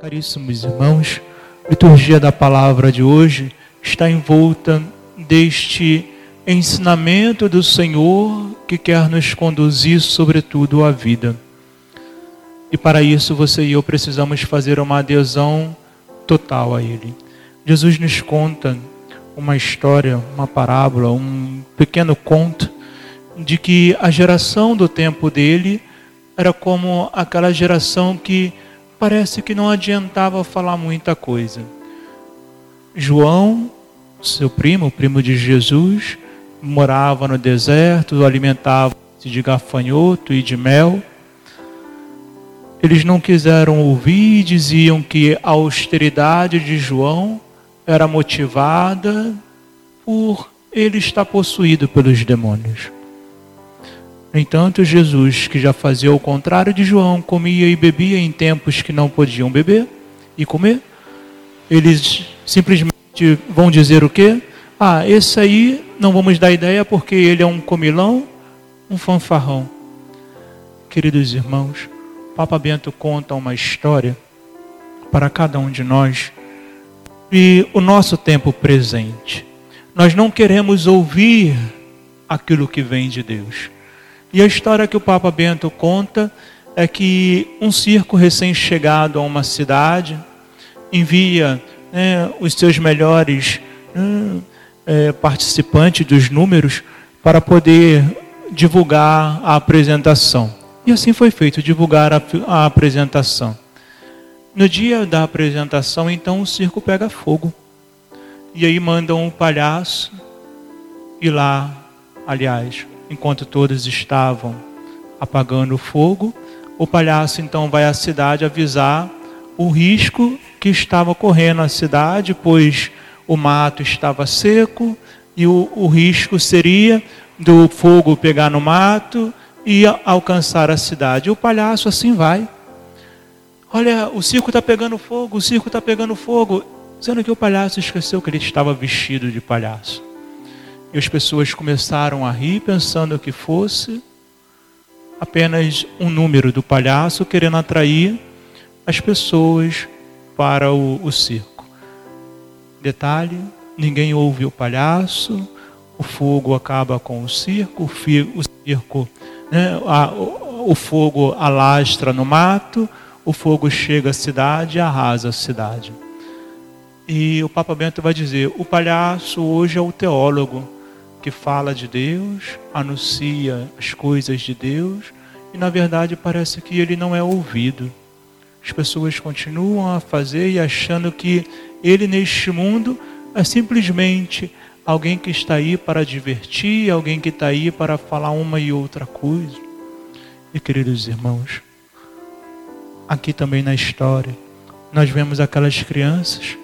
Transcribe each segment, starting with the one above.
Caríssimos irmãos, a liturgia da palavra de hoje está envolta deste ensinamento do Senhor que quer nos conduzir, sobretudo, à vida. E para isso você e eu precisamos fazer uma adesão total a Ele. Jesus nos conta uma história, uma parábola, um pequeno conto de que a geração do tempo dele era como aquela geração que parece que não adiantava falar muita coisa. João, seu primo, o primo de Jesus, morava no deserto, alimentava-se de gafanhoto e de mel. Eles não quiseram ouvir e diziam que a austeridade de João era motivada por ele estar possuído pelos demônios. No entanto, Jesus, que já fazia o contrário de João, comia e bebia em tempos que não podiam beber e comer, eles simplesmente vão dizer o quê? Ah, esse aí não vamos dar ideia porque ele é um comilão, um fanfarrão. Queridos irmãos, Papa Bento conta uma história para cada um de nós e o nosso tempo presente. Nós não queremos ouvir aquilo que vem de Deus. E a história que o Papa Bento conta é que um circo recém-chegado a uma cidade envia né, os seus melhores né, é, participantes dos números para poder divulgar a apresentação. E assim foi feito, divulgar a, a apresentação. No dia da apresentação, então, o circo pega fogo. E aí mandam um palhaço ir lá, aliás, enquanto todos estavam apagando o fogo, o palhaço então vai à cidade avisar o risco que estava correndo a cidade, pois o mato estava seco e o, o risco seria do fogo pegar no mato e alcançar a cidade. o palhaço assim vai. Olha, o circo está pegando fogo, o circo está pegando fogo. Sendo que o palhaço esqueceu que ele estava vestido de palhaço. E as pessoas começaram a rir, pensando que fosse apenas um número do palhaço querendo atrair as pessoas para o, o circo. Detalhe: ninguém ouve o palhaço, o fogo acaba com o circo, o, o circo, né, a, o, o fogo alastra no mato, o fogo chega à cidade e arrasa a cidade. E o Papa Bento vai dizer: o palhaço hoje é o teólogo que fala de Deus, anuncia as coisas de Deus, e na verdade parece que ele não é ouvido. As pessoas continuam a fazer e achando que ele neste mundo é simplesmente alguém que está aí para divertir, alguém que está aí para falar uma e outra coisa. E queridos irmãos, aqui também na história, nós vemos aquelas crianças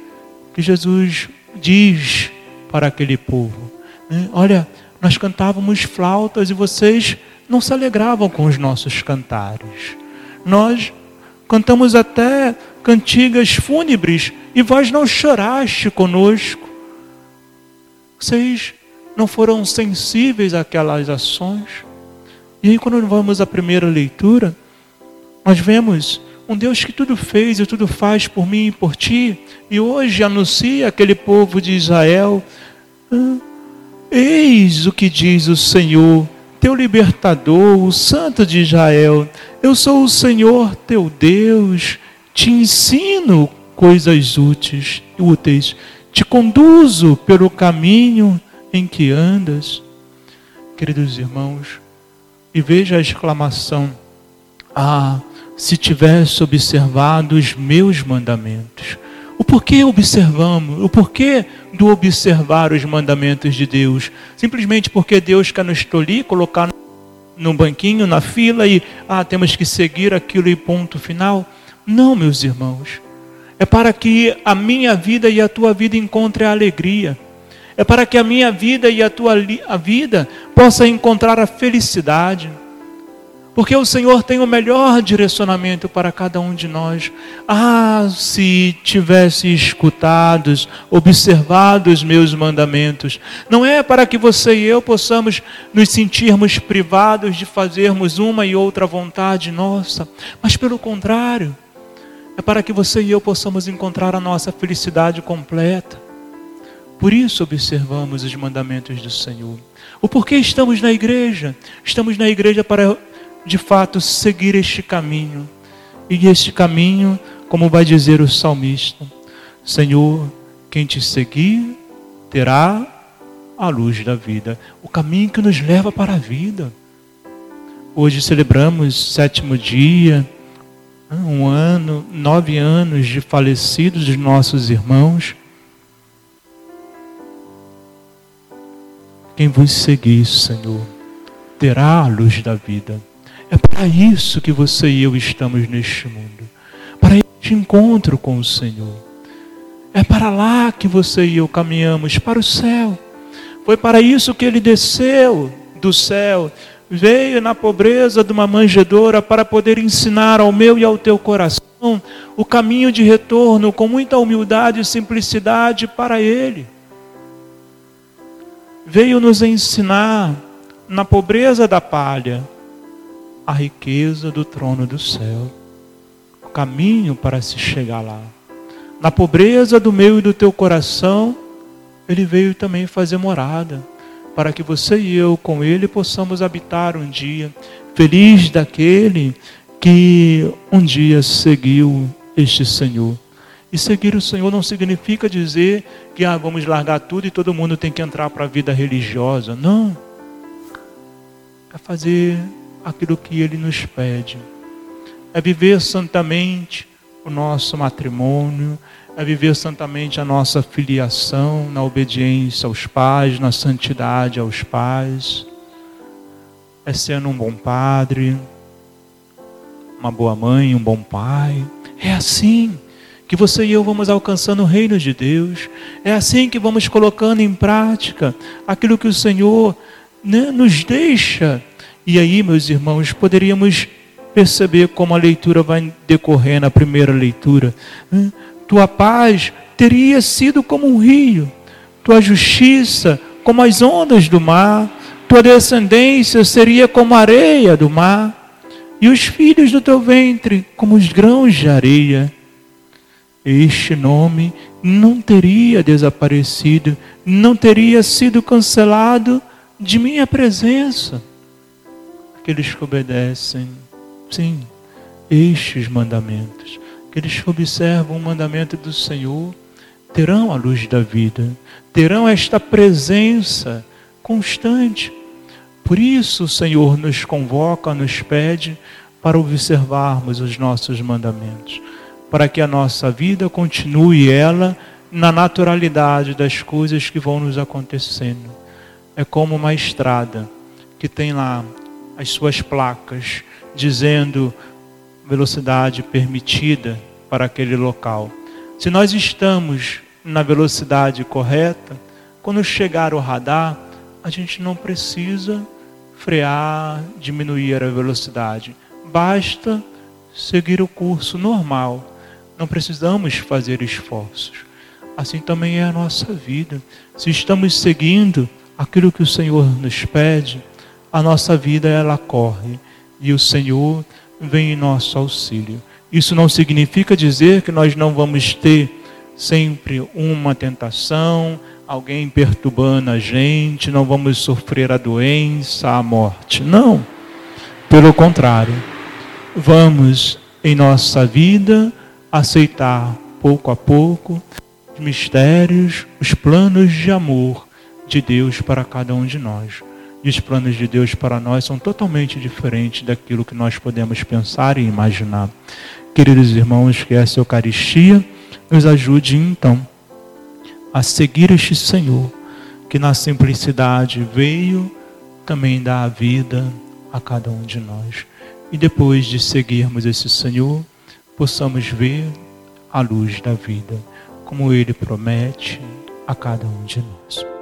que Jesus diz para aquele povo: né? Olha, nós cantávamos flautas e vocês não se alegravam com os nossos cantares. Nós cantamos até cantigas fúnebres e vós não choraste conosco. Vocês não foram sensíveis àquelas ações. E aí, quando vamos à primeira leitura, nós vemos um Deus que tudo fez e tudo faz por mim e por ti, e hoje anuncia aquele povo de Israel. Ah, Eis o que diz o Senhor, teu libertador, o Santo de Israel. Eu sou o Senhor teu Deus, te ensino coisas úteis, úteis, te conduzo pelo caminho em que andas. Queridos irmãos, e veja a exclamação: Ah, se tivesse observado os meus mandamentos. O porquê observamos, o porquê do observar os mandamentos de Deus? Simplesmente porque Deus quer nos tolir, colocar no banquinho, na fila e, ah, temos que seguir aquilo e ponto final? Não, meus irmãos. É para que a minha vida e a tua vida encontrem a alegria. É para que a minha vida e a tua a vida possa encontrar a felicidade porque o Senhor tem o melhor direcionamento para cada um de nós. Ah, se tivesse escutado, observado os meus mandamentos. Não é para que você e eu possamos nos sentirmos privados de fazermos uma e outra vontade nossa, mas pelo contrário, é para que você e eu possamos encontrar a nossa felicidade completa. Por isso observamos os mandamentos do Senhor. O porquê estamos na igreja? Estamos na igreja para, de fato, seguir este caminho. E este caminho, como vai dizer o salmista, Senhor, quem te seguir terá a luz da vida, o caminho que nos leva para a vida. Hoje celebramos sétimo dia, um ano, nove anos de falecidos de nossos irmãos. Quem vos seguir, Senhor, terá a luz da vida. É para isso que você e eu estamos neste mundo para este encontro com o Senhor. É para lá que você e eu caminhamos para o céu. Foi para isso que ele desceu do céu, veio na pobreza de uma manjedoura para poder ensinar ao meu e ao teu coração o caminho de retorno com muita humildade e simplicidade para ele veio nos ensinar, na pobreza da palha, a riqueza do trono do céu, o caminho para se chegar lá. Na pobreza do meu e do teu coração, ele veio também fazer morada, para que você e eu com ele possamos habitar um dia, feliz daquele que um dia seguiu este Senhor. E seguir o Senhor não significa dizer que ah, vamos largar tudo e todo mundo tem que entrar para a vida religiosa. Não. É fazer aquilo que Ele nos pede. É viver santamente o nosso matrimônio, é viver santamente a nossa filiação, na obediência aos pais, na santidade aos pais. É sendo um bom padre, uma boa mãe, um bom pai. É assim que você e eu vamos alcançando o reino de Deus. É assim que vamos colocando em prática aquilo que o Senhor né, nos deixa. E aí, meus irmãos, poderíamos perceber como a leitura vai decorrer na primeira leitura. Tua paz teria sido como um rio, tua justiça como as ondas do mar, tua descendência seria como a areia do mar, e os filhos do teu ventre como os grãos de areia este nome não teria desaparecido, não teria sido cancelado de minha presença. Aqueles que obedecem, sim, estes mandamentos, aqueles que observam o mandamento do Senhor, terão a luz da vida, terão esta presença constante. Por isso o Senhor nos convoca, nos pede para observarmos os nossos mandamentos para que a nossa vida continue ela na naturalidade das coisas que vão nos acontecendo. É como uma estrada que tem lá as suas placas dizendo velocidade permitida para aquele local. Se nós estamos na velocidade correta, quando chegar o radar, a gente não precisa frear, diminuir a velocidade. Basta seguir o curso normal não precisamos fazer esforços. Assim também é a nossa vida. Se estamos seguindo aquilo que o Senhor nos pede, a nossa vida ela corre e o Senhor vem em nosso auxílio. Isso não significa dizer que nós não vamos ter sempre uma tentação, alguém perturbando a gente, não vamos sofrer a doença, a morte. Não. Pelo contrário, vamos em nossa vida aceitar pouco a pouco os mistérios, os planos de amor de Deus para cada um de nós. E os planos de Deus para nós são totalmente diferentes daquilo que nós podemos pensar e imaginar. Queridos irmãos, que essa Eucaristia nos ajude então a seguir este Senhor, que na simplicidade veio também dar a vida a cada um de nós. E depois de seguirmos esse Senhor, possamos ver a luz da vida, como Ele promete a cada um de nós.